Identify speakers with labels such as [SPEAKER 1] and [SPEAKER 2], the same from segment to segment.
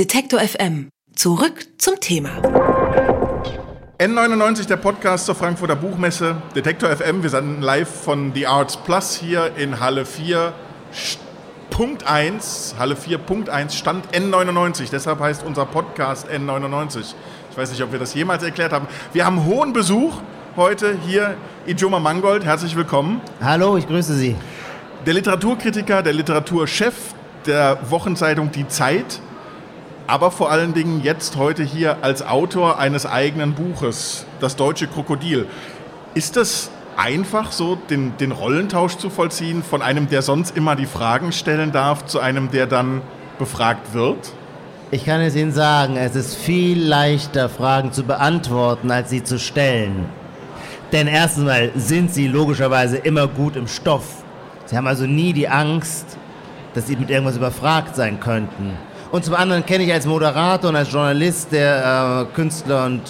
[SPEAKER 1] Detektor FM. Zurück zum Thema.
[SPEAKER 2] N99, der Podcast zur Frankfurter Buchmesse. Detektor FM, wir senden live von The Arts Plus hier in Halle 4. Punkt 1, Halle 4, Punkt 1, Stand N99. Deshalb heißt unser Podcast N99. Ich weiß nicht, ob wir das jemals erklärt haben. Wir haben hohen Besuch heute hier. Ijoma Mangold, herzlich willkommen.
[SPEAKER 3] Hallo, ich grüße Sie.
[SPEAKER 2] Der Literaturkritiker, der Literaturchef der Wochenzeitung Die Zeit, aber vor allen Dingen jetzt heute hier als Autor eines eigenen Buches, Das Deutsche Krokodil. Ist das einfach so, den, den Rollentausch zu vollziehen von einem, der sonst immer die Fragen stellen darf, zu einem, der dann befragt wird?
[SPEAKER 3] Ich kann es Ihnen sagen, es ist viel leichter, Fragen zu beantworten, als sie zu stellen. Denn erstens mal sind Sie logischerweise immer gut im Stoff. Sie haben also nie die Angst, dass Sie mit irgendwas überfragt sein könnten. Und zum anderen kenne ich als Moderator und als Journalist, der äh, Künstler und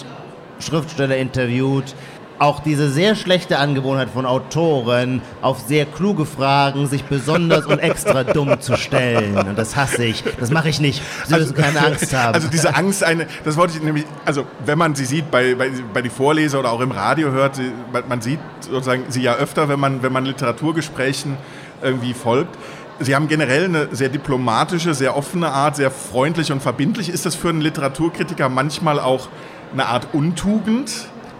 [SPEAKER 3] Schriftsteller interviewt, auch diese sehr schlechte Angewohnheit von Autoren, auf sehr kluge Fragen sich besonders und extra dumm zu stellen. Und das hasse ich. Das mache ich nicht. Sie müssen also, keine Angst haben.
[SPEAKER 2] Also diese Angst, eine, das wollte ich nämlich, also wenn man sie sieht bei, bei, bei die Vorleser oder auch im Radio hört, man sieht sozusagen sie ja öfter, wenn man, wenn man Literaturgesprächen irgendwie folgt. Sie haben generell eine sehr diplomatische, sehr offene Art, sehr freundlich und verbindlich. Ist das für einen Literaturkritiker manchmal auch eine Art Untugend?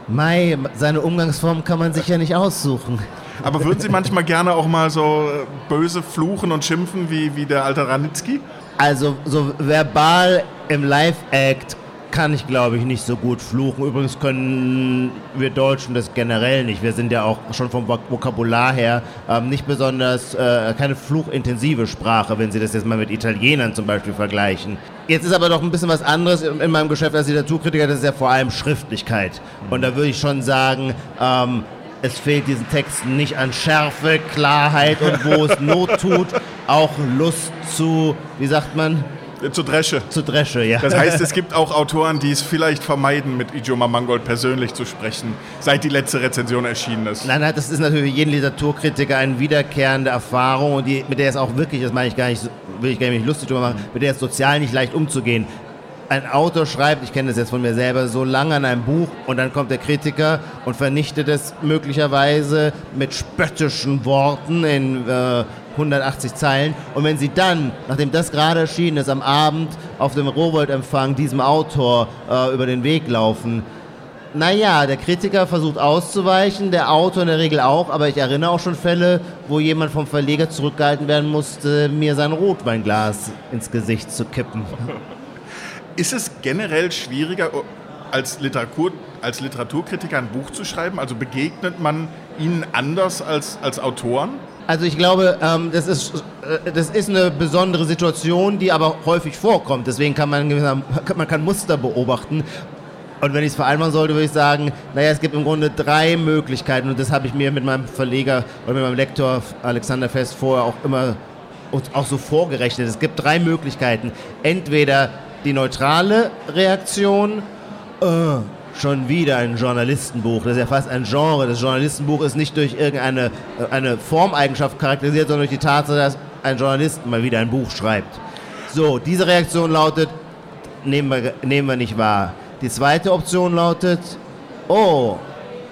[SPEAKER 3] Mai, seine Umgangsform kann man sich ja nicht aussuchen.
[SPEAKER 2] Aber würden Sie manchmal gerne auch mal so böse fluchen und schimpfen wie, wie der alte Ranitzky?
[SPEAKER 3] Also so verbal im Live-Act kann ich, glaube ich, nicht so gut fluchen. Übrigens können wir Deutschen das generell nicht. Wir sind ja auch schon vom Vokabular her ähm, nicht besonders, äh, keine fluchintensive Sprache, wenn Sie das jetzt mal mit Italienern zum Beispiel vergleichen. Jetzt ist aber doch ein bisschen was anderes in meinem Geschäft als Literaturkritiker, das ist ja vor allem Schriftlichkeit. Und da würde ich schon sagen, ähm, es fehlt diesen Texten nicht an Schärfe, Klarheit und wo es Not tut, auch Lust zu, wie sagt man,
[SPEAKER 2] zu Dresche.
[SPEAKER 3] Zu Dresche, ja.
[SPEAKER 2] Das heißt, es gibt auch Autoren, die es vielleicht vermeiden, mit Ijoma Mangold persönlich zu sprechen, seit die letzte Rezension erschienen ist.
[SPEAKER 3] Nein, nein, das ist natürlich für jeden Literaturkritiker eine wiederkehrende Erfahrung und die, mit der es auch wirklich, das meine ich gar nicht, will ich gar nicht lustig drüber machen, mit der es sozial nicht leicht umzugehen. Ein Autor schreibt, ich kenne das jetzt von mir selber, so lange an einem Buch und dann kommt der Kritiker und vernichtet es möglicherweise mit spöttischen Worten in äh, 180 Zeilen. Und wenn Sie dann, nachdem das gerade erschienen ist, am Abend auf dem Rowold-Empfang diesem Autor äh, über den Weg laufen, naja, der Kritiker versucht auszuweichen, der Autor in der Regel auch, aber ich erinnere auch schon Fälle, wo jemand vom Verleger zurückgehalten werden musste, mir sein Rotweinglas ins Gesicht zu kippen.
[SPEAKER 2] Ist es generell schwieriger, als, Literatur, als Literaturkritiker ein Buch zu schreiben? Also begegnet man ihnen anders als, als Autoren?
[SPEAKER 3] Also ich glaube, ähm, das, ist, äh, das ist eine besondere Situation, die aber häufig vorkommt. Deswegen kann man, man kann Muster beobachten. Und wenn ich es vereinbaren sollte, würde ich sagen, naja, es gibt im Grunde drei Möglichkeiten und das habe ich mir mit meinem Verleger oder mit meinem Lektor Alexander Fest vorher auch immer auch so vorgerechnet. Es gibt drei Möglichkeiten. Entweder die neutrale Reaktion, äh, Schon wieder ein Journalistenbuch. Das ist ja fast ein Genre. Das Journalistenbuch ist nicht durch irgendeine äh, eine Formeigenschaft charakterisiert, sondern durch die Tatsache, dass ein Journalist mal wieder ein Buch schreibt. So, diese Reaktion lautet, nehmen wir, nehmen wir nicht wahr. Die zweite Option lautet, oh,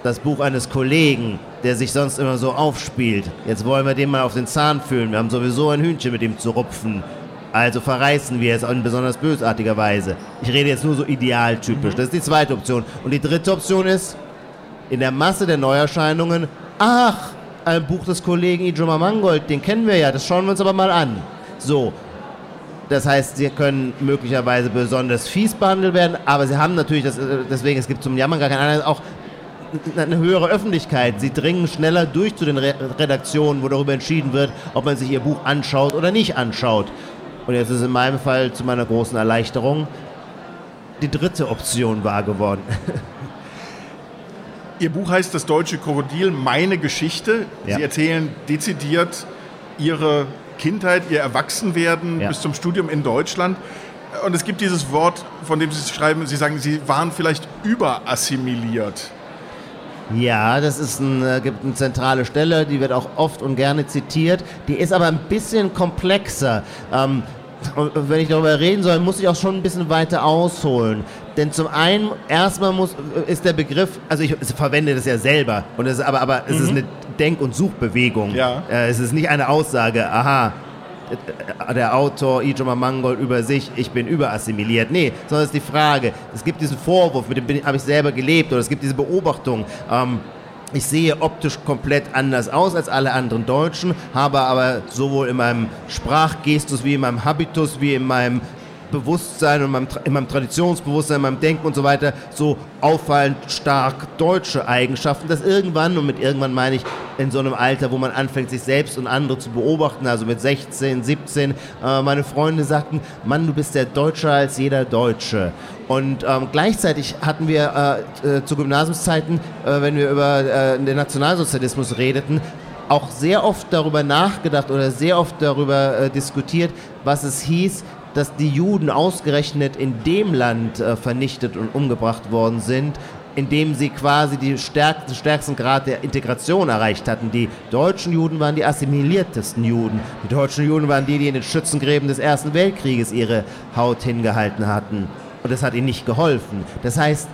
[SPEAKER 3] das Buch eines Kollegen, der sich sonst immer so aufspielt. Jetzt wollen wir den mal auf den Zahn fühlen. Wir haben sowieso ein Hühnchen mit ihm zu rupfen. Also verreißen wir es in besonders bösartiger Weise. Ich rede jetzt nur so idealtypisch. Mhm. Das ist die zweite Option. Und die dritte Option ist, in der Masse der Neuerscheinungen, ach, ein Buch des Kollegen Ijoma Mangold, den kennen wir ja, das schauen wir uns aber mal an. So. Das heißt, sie können möglicherweise besonders fies behandelt werden, aber sie haben natürlich, das, deswegen, es gibt zum Jammern gar keinen anderen, auch eine höhere Öffentlichkeit. Sie dringen schneller durch zu den Redaktionen, wo darüber entschieden wird, ob man sich ihr Buch anschaut oder nicht anschaut. Und jetzt ist in meinem Fall zu meiner großen Erleichterung die dritte Option wahr geworden.
[SPEAKER 2] Ihr Buch heißt Das deutsche Krokodil, meine Geschichte. Ja. Sie erzählen dezidiert Ihre Kindheit, Ihr Erwachsenwerden ja. bis zum Studium in Deutschland. Und es gibt dieses Wort, von dem Sie schreiben, Sie sagen, Sie waren vielleicht überassimiliert.
[SPEAKER 3] Ja, das ist ein, äh, gibt eine zentrale Stelle, die wird auch oft und gerne zitiert. Die ist aber ein bisschen komplexer. Ähm, wenn ich darüber reden soll, muss ich auch schon ein bisschen weiter ausholen. Denn zum einen, erstmal muss, ist der Begriff, also ich verwende das ja selber, und es, aber, aber es ist eine Denk- und Suchbewegung.
[SPEAKER 2] Ja.
[SPEAKER 3] Äh, es ist nicht eine Aussage, aha, äh, der Autor Ijoma Mangold über sich, ich bin überassimiliert. Nee, sondern es ist die Frage, es gibt diesen Vorwurf, mit dem habe ich selber gelebt, oder es gibt diese Beobachtung, ähm, ich sehe optisch komplett anders aus als alle anderen Deutschen, habe aber sowohl in meinem Sprachgestus wie in meinem Habitus wie in meinem Bewusstsein und meinem, in meinem Traditionsbewusstsein, in meinem Denken und so weiter so auffallend stark deutsche Eigenschaften, dass irgendwann, und mit irgendwann meine ich in so einem Alter, wo man anfängt, sich selbst und andere zu beobachten, also mit 16, 17, äh, meine Freunde sagten, Mann, du bist ja deutscher als jeder Deutsche. Und ähm, gleichzeitig hatten wir äh, äh, zu Gymnasiumszeiten, äh, wenn wir über äh, den Nationalsozialismus redeten, auch sehr oft darüber nachgedacht oder sehr oft darüber äh, diskutiert, was es hieß, dass die Juden ausgerechnet in dem Land äh, vernichtet und umgebracht worden sind, in dem sie quasi die stärksten, stärksten Grad der Integration erreicht hatten. Die deutschen Juden waren die assimiliertesten Juden. Die deutschen Juden waren die, die in den Schützengräben des Ersten Weltkrieges ihre Haut hingehalten hatten. Und das hat ihnen nicht geholfen. Das heißt,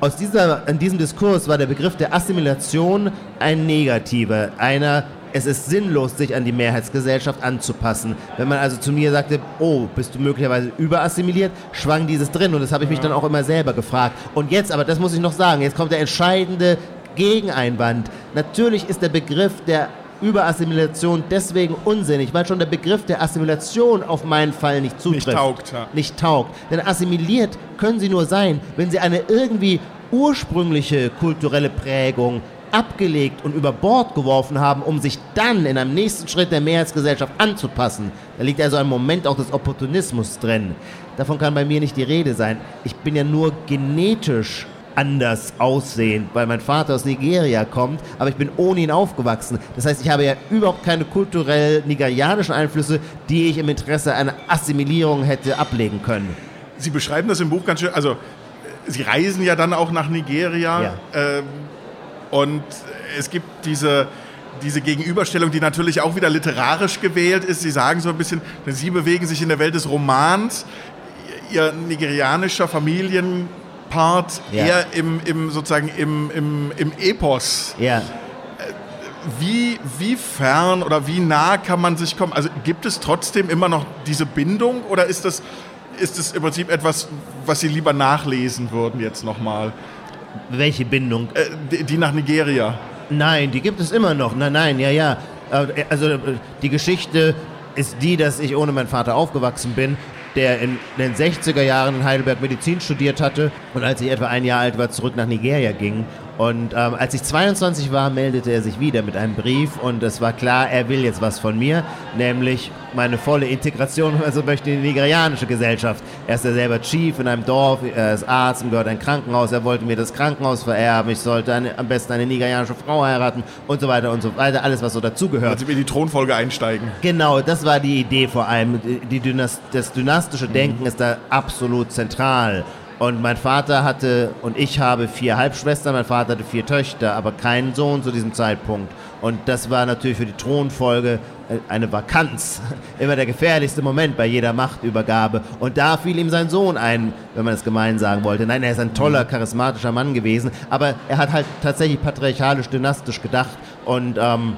[SPEAKER 3] aus dieser, in diesem Diskurs war der Begriff der Assimilation ein negativer, einer, es ist sinnlos, sich an die Mehrheitsgesellschaft anzupassen. Wenn man also zu mir sagte, oh, bist du möglicherweise überassimiliert, schwang dieses drin und das habe ich mich dann auch immer selber gefragt. Und jetzt, aber das muss ich noch sagen, jetzt kommt der entscheidende Gegeneinwand. Natürlich ist der Begriff der Überassimilation deswegen unsinnig, weil schon der Begriff der Assimilation auf meinen Fall nicht zutrifft.
[SPEAKER 2] Nicht taugt, ja.
[SPEAKER 3] Nicht taugt. Denn assimiliert können sie nur sein, wenn sie eine irgendwie ursprüngliche kulturelle Prägung abgelegt und über Bord geworfen haben, um sich dann in einem nächsten Schritt der Mehrheitsgesellschaft anzupassen. Da liegt also ein Moment auch des Opportunismus drin. Davon kann bei mir nicht die Rede sein. Ich bin ja nur genetisch anders aussehen, weil mein Vater aus Nigeria kommt, aber ich bin ohne ihn aufgewachsen. Das heißt, ich habe ja überhaupt keine kulturell nigerianischen Einflüsse, die ich im Interesse einer Assimilierung hätte ablegen können.
[SPEAKER 2] Sie beschreiben das im Buch ganz schön, also äh, Sie reisen ja dann auch nach Nigeria
[SPEAKER 3] Ja.
[SPEAKER 2] ähm, und es gibt diese, diese Gegenüberstellung, die natürlich auch wieder literarisch gewählt ist. Sie sagen so ein bisschen, Sie bewegen sich in der Welt des Romans, Ihr nigerianischer Familienpart
[SPEAKER 3] Ja.
[SPEAKER 2] eher im, im, sozusagen im, im, im Epos.
[SPEAKER 3] Ja.
[SPEAKER 2] Wie, wie fern oder wie nah kann man sich kommen? Also gibt es trotzdem immer noch diese Bindung oder ist das, ist das im Prinzip etwas, was Sie lieber nachlesen würden jetzt nochmal?
[SPEAKER 3] Welche Bindung?
[SPEAKER 2] Äh, die, nach Nigeria.
[SPEAKER 3] Nein, die gibt es immer noch. Nein, nein, ja, ja. Äh, Also äh, die Geschichte ist die, dass ich ohne meinen Vater aufgewachsen bin, der in den 60er Jahren in Heidelberg Medizin studiert hatte und als ich etwa ein Jahr alt war, zurück nach Nigeria ging. Und ähm, als ich 22 war, meldete er sich wieder mit einem Brief und es war klar, er will jetzt was von mir, nämlich meine volle Integration, also möchte in die nigerianische Gesellschaft. Er ist ja selber Chief in einem Dorf, er ist Arzt und gehört ein Krankenhaus, er wollte mir das Krankenhaus vererben, ich sollte eine, am besten eine nigerianische Frau heiraten und so weiter und so weiter, alles was so dazugehört.
[SPEAKER 2] Also wir in die Thronfolge einsteigen.
[SPEAKER 3] Genau, das war die Idee vor allem. Die Dynast das dynastische Denken ist da absolut zentral. Und mein Vater hatte und ich habe vier Halbschwestern, mein Vater hatte vier Töchter, aber keinen Sohn zu diesem Zeitpunkt. Und das war natürlich für die Thronfolge äh, eine Vakanz. Immer der gefährlichste Moment bei jeder Machtübergabe. Und da fiel ihm sein Sohn ein, wenn man es gemein sagen wollte. Nein, er ist ein toller, charismatischer Mann gewesen, aber er hat halt tatsächlich patriarchalisch, dynastisch gedacht und ähm,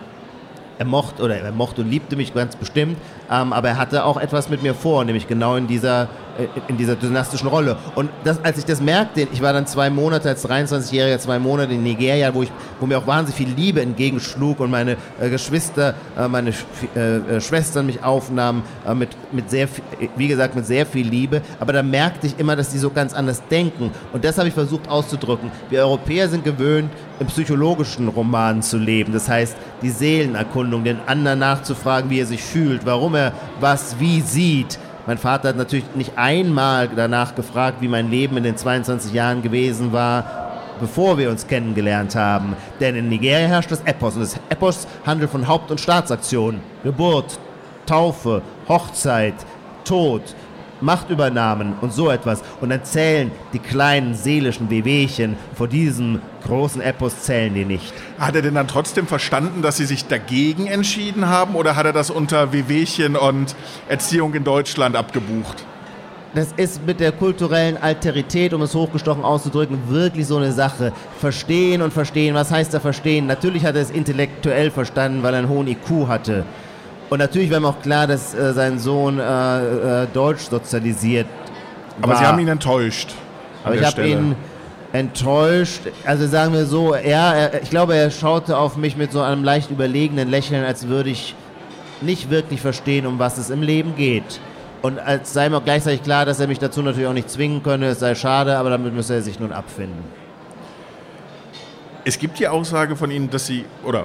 [SPEAKER 3] er mochte oder er mochte und liebte mich ganz bestimmt, ähm, aber er hatte auch etwas mit mir vor, nämlich genau in dieser äh, in dieser dynastischen Rolle. Und das, als ich das merkte, ich war dann zwei Monate als 23-Jähriger, zwei Monate in Nigeria, wo ich, wo mir auch wahnsinnig viel Liebe entgegenschlug und meine äh, Geschwister, äh, meine Sch äh, äh, Schwestern mich aufnahmen äh, mit mit sehr, wie gesagt, mit sehr viel Liebe. Aber da merkte ich immer, dass die so ganz anders denken. Und das habe ich versucht auszudrücken. Wir Europäer sind gewöhnt, im psychologischen Roman zu leben. Das heißt, die Seelenerkundung, den anderen nachzufragen, wie er sich fühlt, warum er was wie sieht. Mein Vater hat natürlich nicht einmal danach gefragt, wie mein Leben in den 22 Jahren gewesen war, bevor wir uns kennengelernt haben. Denn in Nigeria herrscht das Epos. Und das Epos handelt von Haupt- und Staatsaktionen. Geburt, Taufe, Hochzeit, Tod, Machtübernahmen und so etwas. Und dann zählen die kleinen seelischen Wehwehchen vor diesem großen Epos zählen die nicht.
[SPEAKER 2] Hat er denn dann trotzdem verstanden, dass Sie sich dagegen entschieden haben oder hat er das unter Wehwehchen und Erziehung in Deutschland abgebucht?
[SPEAKER 3] das ist mit der kulturellen Alterität, um es hochgestochen auszudrücken, wirklich so eine Sache. Verstehen und verstehen, was heißt da verstehen? Natürlich hat er es intellektuell verstanden, weil er einen hohen IQ hatte. Und natürlich war ihm auch klar, dass äh, sein Sohn äh, äh, deutsch sozialisiert
[SPEAKER 2] Aber
[SPEAKER 3] war.
[SPEAKER 2] Sie haben ihn enttäuscht.
[SPEAKER 3] Aber ich habe ihn enttäuscht. Also sagen wir so, er, er, ich glaube, er schaute auf mich mit so einem leicht überlegenen Lächeln, als würde ich nicht wirklich verstehen, um was es im Leben geht. Und als sei mir auch gleichzeitig klar, dass er mich dazu natürlich auch nicht zwingen könne, es sei schade, aber damit müsse er sich nun abfinden.
[SPEAKER 2] Es gibt die Aussage von Ihnen, dass Sie, oder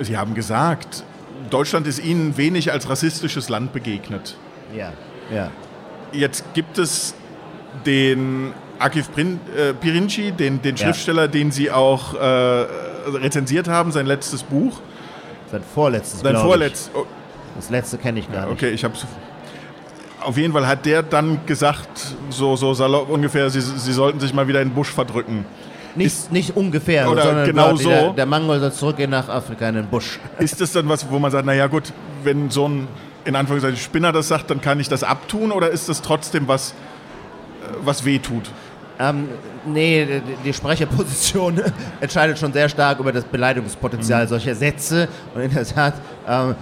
[SPEAKER 2] Sie haben gesagt, Deutschland ist Ihnen wenig als rassistisches Land begegnet.
[SPEAKER 3] Ja, ja.
[SPEAKER 2] Jetzt gibt es den Akif Prin, äh, Pirinci, den, den
[SPEAKER 3] Ja.
[SPEAKER 2] Schriftsteller, den Sie auch äh, rezensiert haben, sein letztes Buch.
[SPEAKER 3] Sein vorletztes,
[SPEAKER 2] Sein vorletztes. Oh,
[SPEAKER 3] Das letzte kenne ich gar nicht.
[SPEAKER 2] okay, ich habe Auf jeden Fall hat der dann gesagt, so, so salopp ungefähr, Sie, Sie sollten sich mal wieder in den Busch verdrücken.
[SPEAKER 3] Nicht, nicht ungefähr,
[SPEAKER 2] Oder
[SPEAKER 3] sondern
[SPEAKER 2] genau so.
[SPEAKER 3] Der, der Mangol soll zurückgehen nach Afrika in den Busch.
[SPEAKER 2] Ist das dann was, wo man sagt, naja gut, wenn so ein, in Anführungszeichen, Spinner das sagt, dann kann ich das abtun oder ist das trotzdem was, äh, was weh tut?
[SPEAKER 3] Ähm, nee, die, Sprecherposition entscheidet schon sehr stark über das Beleidigungspotenzial
[SPEAKER 2] Mhm.
[SPEAKER 3] solcher Sätze. Und in der Tat ähm,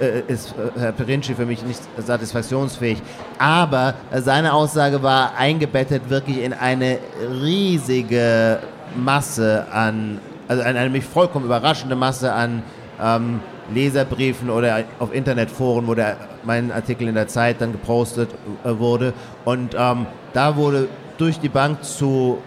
[SPEAKER 3] äh, ist äh, Herr Perinci für mich nicht satisfaktionsfähig. Aber seine Aussage war eingebettet wirklich in eine riesige Masse an, also eine, eine mich vollkommen überraschende Masse an ähm, Leserbriefen oder auf Internetforen, wo der, mein Artikel in der Zeit dann gepostet äh, wurde. Und ähm, da wurde durch die Bank zu,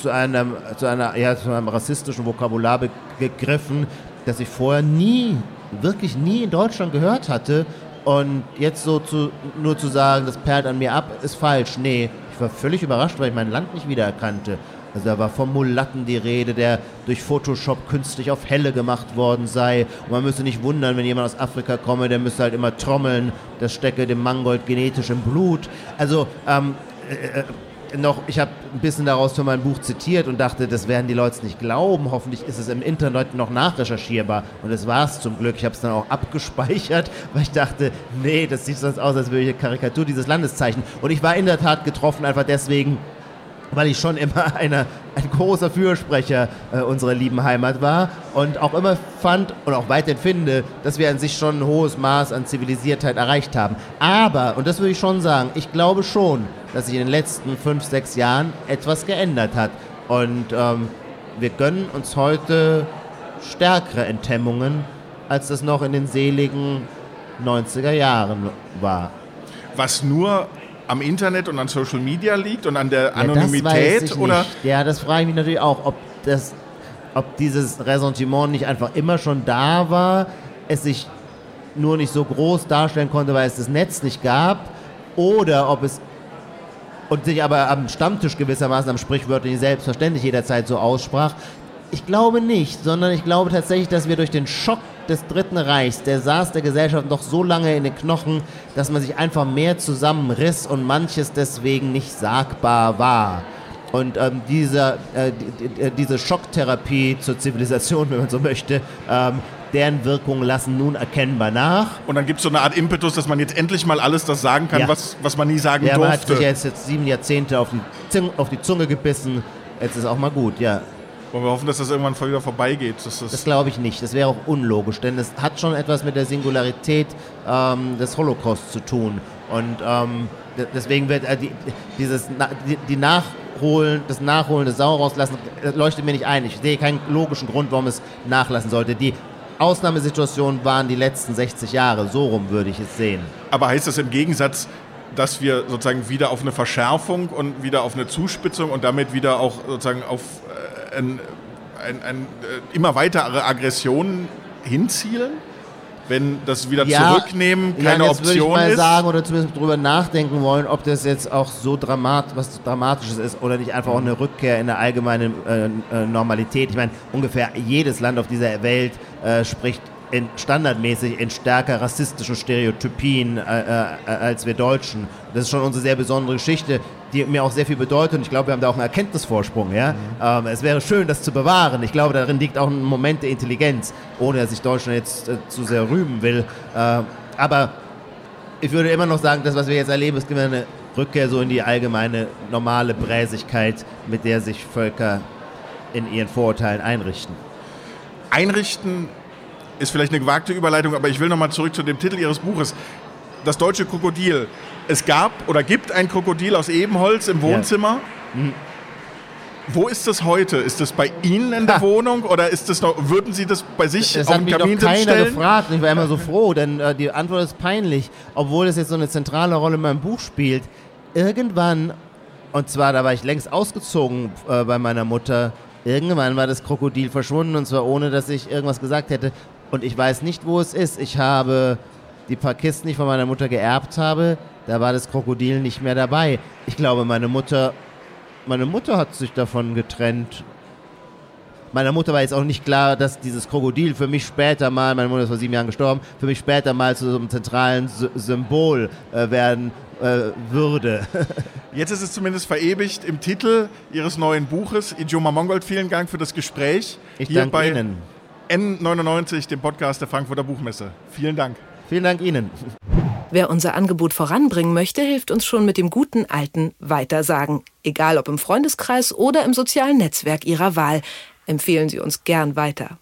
[SPEAKER 3] zu, einem, zu, einer, ja, zu einem rassistischen Vokabular gegriffen, das ich vorher nie, wirklich nie in Deutschland gehört hatte. Und jetzt so zu, nur zu sagen, das perlt an mir ab, ist falsch. Nee, ich war völlig überrascht, weil ich mein Land nicht wiedererkannte. Also da war vom Mulatten die Rede, der durch Photoshop künstlich auf Helle gemacht worden sei. Und man müsse nicht wundern, wenn jemand aus Afrika komme, der müsse halt immer trommeln. Das stecke dem Mangold genetisch im Blut. Also ähm, äh, äh, noch, ich habe ein bisschen daraus für mein Buch zitiert und dachte, das werden die Leute nicht glauben. Hoffentlich ist es im Internet noch nachrecherchierbar. Und das war es zum Glück. Ich habe es dann auch abgespeichert, weil ich dachte, nee, das sieht sonst aus, als würde ich eine Karikatur dieses Landes zeichnen. Und ich war in der Tat getroffen, einfach deswegen, weil ich schon immer eine, ein großer Fürsprecher äh, unserer lieben Heimat war und auch immer fand und auch weiterhin finde, dass wir an sich schon ein hohes Maß an Zivilisiertheit erreicht haben. Aber, und das würde ich schon sagen, ich glaube schon, dass sich in den letzten fünf, sechs Jahren etwas geändert hat. Und ähm, wir gönnen uns heute stärkere Enthemmungen, als das noch in den seligen 90er Jahren war.
[SPEAKER 2] Was nur am Internet und an Social Media liegt und an der
[SPEAKER 3] Ja,
[SPEAKER 2] Anonymität
[SPEAKER 3] ich
[SPEAKER 2] oder
[SPEAKER 3] Nicht. Ja, das frage ich mich natürlich auch, ob, das, ob dieses Ressentiment nicht einfach immer schon da war, es sich nur nicht so groß darstellen konnte, weil es das Netz nicht gab, oder ob es und sich aber am Stammtisch gewissermaßen am sprichwörtlichen selbstverständlich jederzeit so aussprach. Ich glaube nicht, sondern ich glaube tatsächlich, dass wir durch den Schock des Dritten Reichs, der saß der Gesellschaft noch so lange in den Knochen, dass man sich einfach mehr zusammenriss und manches deswegen nicht sagbar war. Und ähm, dieser, äh, die, die, diese Schocktherapie zur Zivilisation, wenn man so möchte, ähm, deren Wirkungen lassen nun erkennbar nach.
[SPEAKER 2] und dann gibt es so eine Art Impetus, dass man jetzt endlich mal alles das sagen kann,
[SPEAKER 3] Ja.
[SPEAKER 2] was, was man nie sagen
[SPEAKER 3] Ja, man hat
[SPEAKER 2] durfte.
[SPEAKER 3] sich jetzt, jetzt sieben Jahrzehnte auf die, Zung, auf die Zunge gebissen. Jetzt ist auch mal gut, ja.
[SPEAKER 2] Wollen wir hoffen, dass das irgendwann wieder vorbeigeht. Das
[SPEAKER 3] Das glaube ich nicht. Das wäre auch unlogisch, denn es hat schon etwas mit der Singularität ähm, des Holocaust zu tun. Und ähm, de- deswegen wird äh, die, dieses die, die Nachholen, das Nachholen des Sau rauslassen, äh, leuchtet mir nicht ein. Ich sehe keinen logischen Grund, warum es nachlassen sollte. Die Ausnahmesituationen waren die letzten 60 Jahre. So rum würde ich es sehen.
[SPEAKER 2] Aber heißt das im Gegensatz, dass wir sozusagen wieder auf eine Verschärfung und wieder auf eine Zuspitzung und damit wieder auch sozusagen auf äh, ein, ein, ein, äh, immer weitere Aggressionen hinzielen? Wenn das wieder zurücknehmen keine
[SPEAKER 3] Jan, jetzt würde ich
[SPEAKER 2] Option
[SPEAKER 3] mal
[SPEAKER 2] ist?
[SPEAKER 3] sagen oder zumindest drüber nachdenken wollen, ob das jetzt auch so dramat was Dramatisches ist oder nicht einfach auch eine Rückkehr in eine allgemeine äh, äh, Normalität. Ich meine, ungefähr jedes Land auf dieser Welt äh, spricht in, standardmäßig in stärker rassistischen Stereotypien äh, äh, als wir Deutschen. Das ist schon unsere sehr besondere Geschichte, die mir auch sehr viel bedeutet und ich glaube, wir haben da auch einen Erkenntnisvorsprung. Ja? Mhm. Ähm, es wäre schön, das zu bewahren. Ich glaube, darin liegt auch ein Moment der Intelligenz, ohne dass ich Deutschland jetzt äh, zu sehr rühmen will. Äh, aber ich würde immer noch sagen, das, was wir jetzt erleben, ist eine Rückkehr so in die allgemeine normale Bräsigkeit, mit der sich Völker in ihren Vorurteilen einrichten.
[SPEAKER 2] Einrichten ist vielleicht eine gewagte Überleitung, aber ich will nochmal zurück zu dem Titel Ihres Buches. Das deutsche Krokodil. Es gab oder gibt ein Krokodil aus Ebenholz im Wohnzimmer. Ja. Mhm. Wo ist das heute? Ist das bei Ihnen in der ha. Wohnung oder ist das noch, würden Sie das bei sich
[SPEAKER 3] das auf dem Kamin doch keiner stellen? gefragt. Ich war immer so froh, denn äh, die Antwort ist peinlich, obwohl es jetzt so eine zentrale Rolle in meinem Buch spielt. Irgendwann, und zwar da war ich längst ausgezogen äh, bei meiner Mutter, irgendwann war das Krokodil verschwunden und zwar ohne, dass ich irgendwas gesagt hätte. Und ich weiß nicht, wo es ist. Ich habe die paar Kisten, die ich von meiner Mutter geerbt habe, da war das Krokodil nicht mehr dabei. Ich glaube, meine Mutter meine Mutter hat sich davon getrennt. Meiner Mutter war jetzt auch nicht klar, dass dieses Krokodil für mich später mal, meine Mutter ist vor sieben Jahren gestorben, für mich später mal zu so einem zentralen Sy Symbol äh, werden äh, würde.
[SPEAKER 2] Jetzt ist es zumindest verewigt im Titel Ihres neuen Buches. Idioma Mongold, vielen Dank für das Gespräch.
[SPEAKER 3] Ich danke bei Ihnen.
[SPEAKER 2] N99, dem Podcast der Frankfurter Buchmesse. Vielen Dank.
[SPEAKER 3] Vielen Dank Ihnen.
[SPEAKER 1] Wer unser Angebot voranbringen möchte, hilft uns schon mit dem guten alten Weitersagen. Egal ob im Freundeskreis oder im sozialen Netzwerk Ihrer Wahl. Empfehlen Sie uns gern weiter.